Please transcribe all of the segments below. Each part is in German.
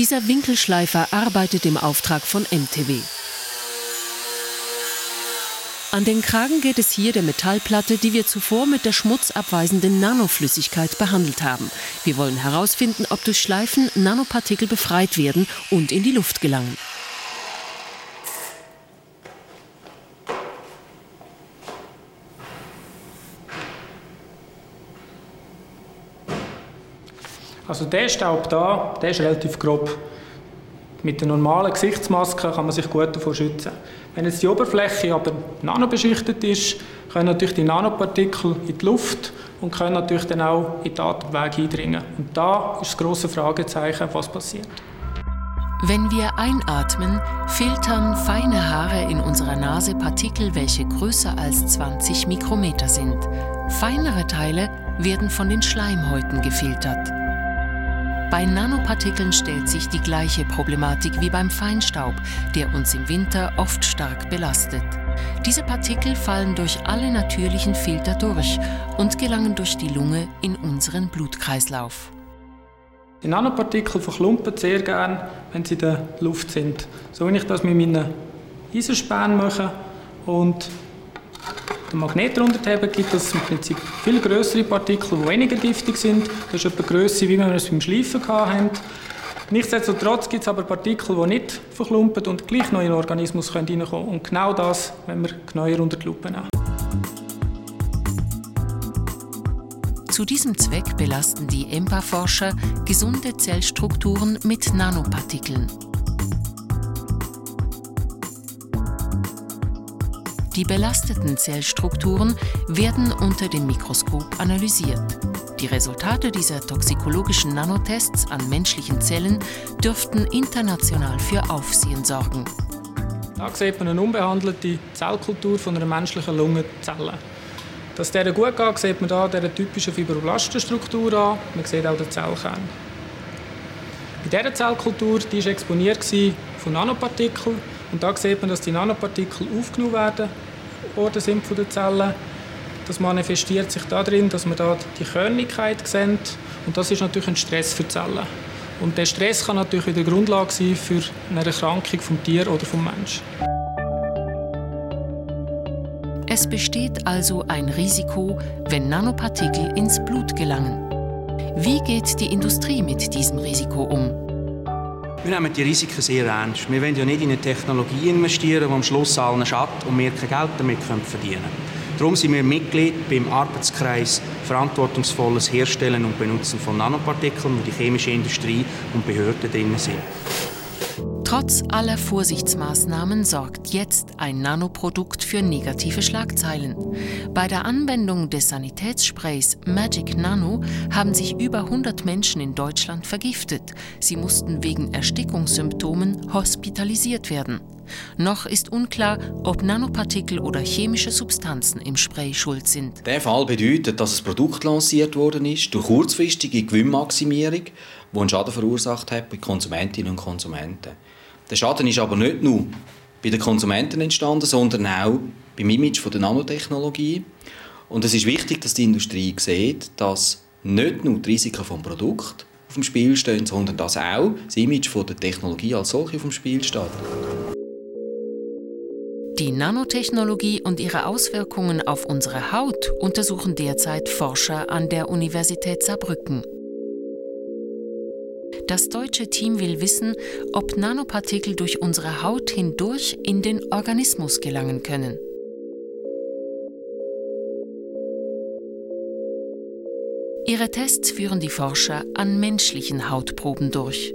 Dieser Winkelschleifer arbeitet im Auftrag von MTW. An den Kragen geht es hier der Metallplatte, die wir zuvor mit der schmutzabweisenden Nanoflüssigkeit behandelt haben. Wir wollen herausfinden, ob durch Schleifen Nanopartikel befreit werden und in die Luft gelangen. Also der Staub da, der ist relativ grob. Mit der normalen Gesichtsmaske kann man sich gut davor schützen. Wenn jetzt die Oberfläche aber nanobeschichtet ist, können natürlich die Nanopartikel in die Luft und können natürlich dann auch in die Atemwege eindringen. Und da ist das grosse Fragezeichen, was passiert. Wenn wir einatmen, filtern feine Haare in unserer Nase Partikel, welche größer als 20 Mikrometer sind. Feinere Teile werden von den Schleimhäuten gefiltert. Bei Nanopartikeln stellt sich die gleiche Problematik wie beim Feinstaub, der uns im Winter oft stark belastet. Diese Partikel fallen durch alle natürlichen Filter durch und gelangen durch die Lunge in unseren Blutkreislauf. Die Nanopartikel verklumpen sehr gern, wenn sie in der Luft sind. So wie ich das mit meinen Eiserspänen mache und den Magnet runterheben, gibt es im Prinzip viel größere Partikel, die weniger giftig sind. Das ist etwa Größe, wie wir es beim Schleifen hatten. Nichtsdestotrotz gibt es aber Partikel, die nicht verklumpen und gleich noch in den Organismus reinkommen können. Und genau das wenn wir genauer unter die Lupe nehmen. Zu diesem Zweck belasten die EMPA-Forscher gesunde Zellstrukturen mit Nanopartikeln. Die belasteten Zellstrukturen werden unter dem Mikroskop analysiert. Die Resultate dieser toxikologischen Nanotests an menschlichen Zellen dürften international für Aufsehen sorgen. Da sieht man eine unbehandelte Zellkultur von einer menschlichen Lungenzelle. Dass der gut geht, sieht man hier dieser typischen Fibroblastenstruktur an. Man sieht auch den Zellkern. Bei dieser Zellkultur die war exponiert von Nanopartikeln. Und da sieht man, dass die Nanopartikel aufgenommen werden worden sind von den Zellen. Das manifestiert sich darin, dass man da die Körnigkeit sieht. Und das ist natürlich ein Stress für die Zellen. Und der Stress kann natürlich wieder Grundlage sein für eine Erkrankung vom Tier oder vom Mensch. Es besteht also ein Risiko, wenn Nanopartikel ins Blut gelangen. Wie geht die Industrie mit diesem Risiko um? Wir nehmen die Risiken sehr ernst. Wir wollen ja nicht in eine Technologie investieren, die am Schluss allen schadet und wir kein Geld damit verdienen können. Darum sind wir Mitglied beim Arbeitskreis Verantwortungsvolles Herstellen und Benutzen von Nanopartikeln, wo die chemische Industrie und Behörden drin sind. Trotz aller Vorsichtsmaßnahmen sorgt jetzt ein Nanoprodukt für negative Schlagzeilen. Bei der Anwendung des Sanitätssprays Magic Nano haben sich über 100 Menschen in Deutschland vergiftet. Sie mussten wegen Erstickungssymptomen hospitalisiert werden. Noch ist unklar, ob Nanopartikel oder chemische Substanzen im Spray schuld sind. Der Fall bedeutet, dass ein Produkt lanciert worden ist durch kurzfristige Gewinnmaximierung, die einen Schaden verursacht hat bei Konsumentinnen und Konsumenten. Der Schaden ist aber nicht nur bei den Konsumenten entstanden, sondern auch beim Image der Nanotechnologie. Und es ist wichtig, dass die Industrie sieht, dass nicht nur die Risiken des Produkts auf dem Spiel stehen, sondern dass auch das Image der Technologie als solche auf dem Spiel steht. Die Nanotechnologie und ihre Auswirkungen auf unsere Haut untersuchen derzeit Forscher an der Universität Saarbrücken. Das deutsche Team will wissen, ob Nanopartikel durch unsere Haut hindurch in den Organismus gelangen können. Ihre Tests führen die Forscher an menschlichen Hautproben durch.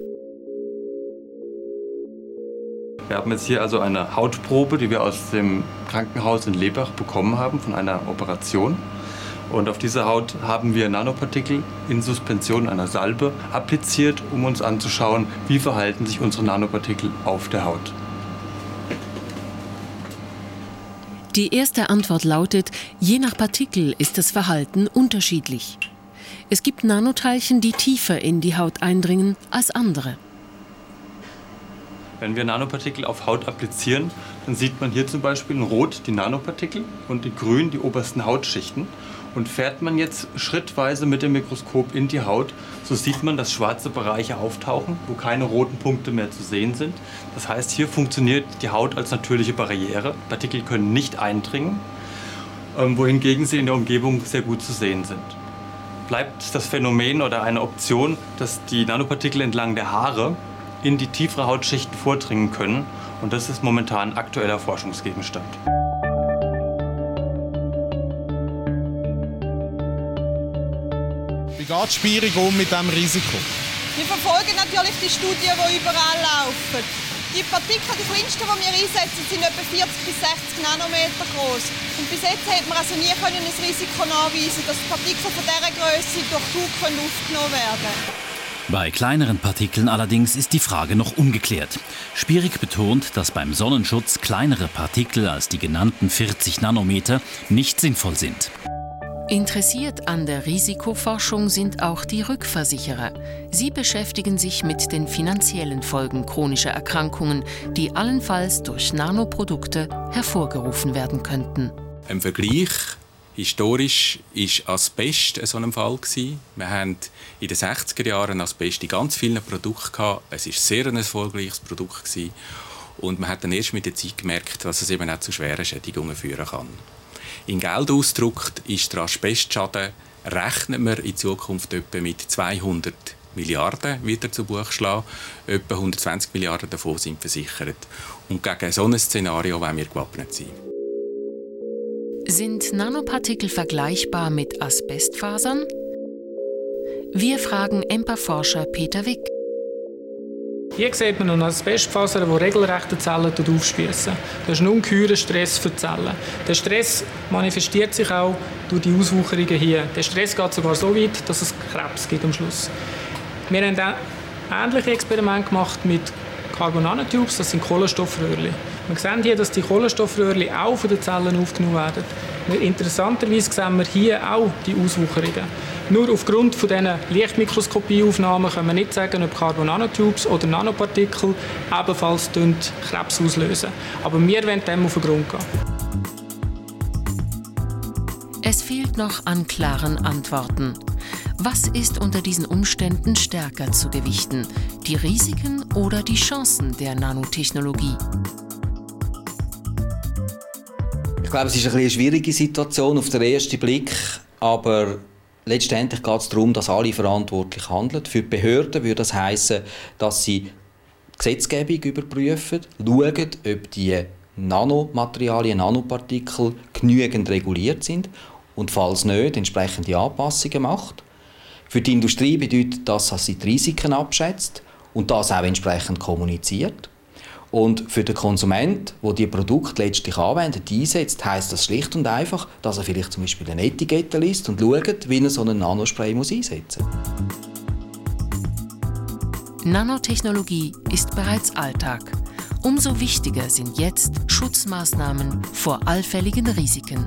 Wir haben jetzt hier also eine Hautprobe, die wir aus dem Krankenhaus in Lebach bekommen haben von einer Operation. Und auf dieser Haut haben wir Nanopartikel in Suspension einer Salbe appliziert, um uns anzuschauen, wie verhalten sich unsere Nanopartikel auf der Haut. Die erste Antwort lautet, je nach Partikel ist das Verhalten unterschiedlich. Es gibt Nanoteilchen, die tiefer in die Haut eindringen als andere. Wenn wir Nanopartikel auf Haut applizieren, dann sieht man hier zum Beispiel in Rot die Nanopartikel und in Grün die obersten Hautschichten. Und fährt man jetzt schrittweise mit dem Mikroskop in die Haut, so sieht man, dass schwarze Bereiche auftauchen, wo keine roten Punkte mehr zu sehen sind. Das heißt, hier funktioniert die Haut als natürliche Barriere. Partikel können nicht eindringen, ähm, wohingegen sie in der Umgebung sehr gut zu sehen sind. Bleibt das Phänomen oder eine Option, dass die Nanopartikel entlang der Haare in die tiefere Hautschichten vordringen können. Und das ist momentan aktueller Forschungsgegenstand. Wie geht Spirung um mit diesem Risiko? Wir verfolgen natürlich die Studien, die überall laufen. Die Partikel, die kleinsten, die wir einsetzen, sind etwa 40 bis 60 Nanometer groß. Und bis jetzt hat man also nie können ein Risiko nachweisen, dass Partikel von dieser Größe durch Zug aufgenommen werden bei kleineren Partikeln allerdings ist die Frage noch ungeklärt. Spierig betont, dass beim Sonnenschutz kleinere Partikel als die genannten 40 Nanometer nicht sinnvoll sind. Interessiert an der Risikoforschung sind auch die Rückversicherer. Sie beschäftigen sich mit den finanziellen Folgen chronischer Erkrankungen, die allenfalls durch Nanoprodukte hervorgerufen werden könnten. Im Vergleich historisch ist Asbest so ein Fall. Wir haben in den 60er Jahren Asbest in ganz vielen Produkten. Es ist sehr ein erfolgreiches Produkt und man hat dann erst mit der Zeit gemerkt, dass es eben auch zu schweren Schädigungen führen kann. In Geld ausgedrückt ist der Asbestschaden, rechnet man in Zukunft etwa mit 200 Milliarden wieder zu Buch schlagen. Etwa 120 Milliarden davon sind versichert. Und gegen so ein Szenario wollen wir gewappnet sein. Sind Nanopartikel vergleichbar mit Asbestfasern? Wir fragen EMPA-Forscher Peter Wick. Hier sieht man eine Asbestfaser, die regelrechte Zellen aufspießen. Das ist ein ungeheurer Stress für die Zellen. Der Stress manifestiert sich auch durch die Auswucherungen hier. Der Stress geht sogar so weit, dass es Krebs gibt am Schluss. Wir haben ähnliche Experimente gemacht mit Carbon Nanotubes, das sind Kohlenstoffröhrchen. Wir sehen hier, dass die Kohlenstoffröhrchen auch von den Zellen aufgenommen werden. Interessanterweise sehen wir hier auch die Auswucherungen. Nur aufgrund von diesen Lichtmikroskopieaufnahmen können wir nicht sagen, ob Carbon Nanotubes oder Nanopartikel ebenfalls Krebs auslösen. Aber wir wollen dem auf den Grund gehen. Es fehlt noch an klaren Antworten. Was ist unter diesen Umständen stärker zu gewichten? Die Risiken oder die Chancen der Nanotechnologie? Glaube, es ist eine schwierige Situation auf den ersten Blick, aber letztendlich geht es darum, dass alle verantwortlich handeln. Für die Behörden würde das heißen, dass sie die Gesetzgebung überprüfen, schauen, ob die Nanomaterialien, Nanopartikel genügend reguliert sind und falls nicht, entsprechende Anpassungen macht. Für die Industrie bedeutet das, dass sie die Risiken abschätzt und das auch entsprechend kommuniziert. Und für den Konsument, der die Produkte letztlich anwendet, einsetzt, heißt das schlicht und einfach, dass er vielleicht zum Beispiel eine Etikette liest und schaut, wie er so einen Nanospray muss einsetzen muss. Nanotechnologie ist bereits Alltag. Umso wichtiger sind jetzt Schutzmaßnahmen vor allfälligen Risiken.